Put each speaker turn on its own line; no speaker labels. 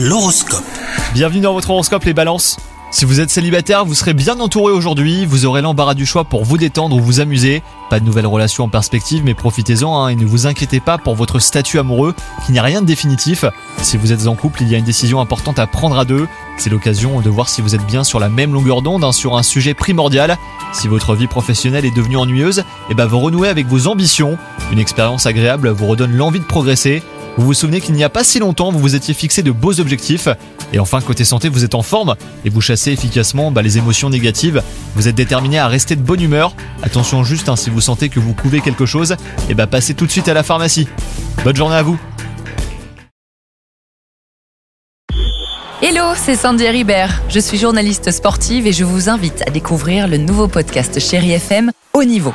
L'horoscope.
Bienvenue dans votre horoscope les balances. Si vous êtes célibataire, vous serez bien entouré aujourd'hui, vous aurez l'embarras du choix pour vous détendre ou vous amuser. Pas de nouvelles relations en perspective, mais profitez-en hein, et ne vous inquiétez pas pour votre statut amoureux, qui n'y rien de définitif. Si vous êtes en couple, il y a une décision importante à prendre à deux. C'est l'occasion de voir si vous êtes bien sur la même longueur d'onde hein, sur un sujet primordial. Si votre vie professionnelle est devenue ennuyeuse, eh ben vous renouez avec vos ambitions. Une expérience agréable vous redonne l'envie de progresser. Vous vous souvenez qu'il n'y a pas si longtemps, vous vous étiez fixé de beaux objectifs. Et enfin, côté santé, vous êtes en forme et vous chassez efficacement bah, les émotions négatives. Vous êtes déterminé à rester de bonne humeur. Attention juste, hein, si vous sentez que vous couvez quelque chose, et bah passez tout de suite à la pharmacie. Bonne journée à vous
Hello, c'est Sandy Ribert. Je suis journaliste sportive et je vous invite à découvrir le nouveau podcast Chéri FM Haut Niveau.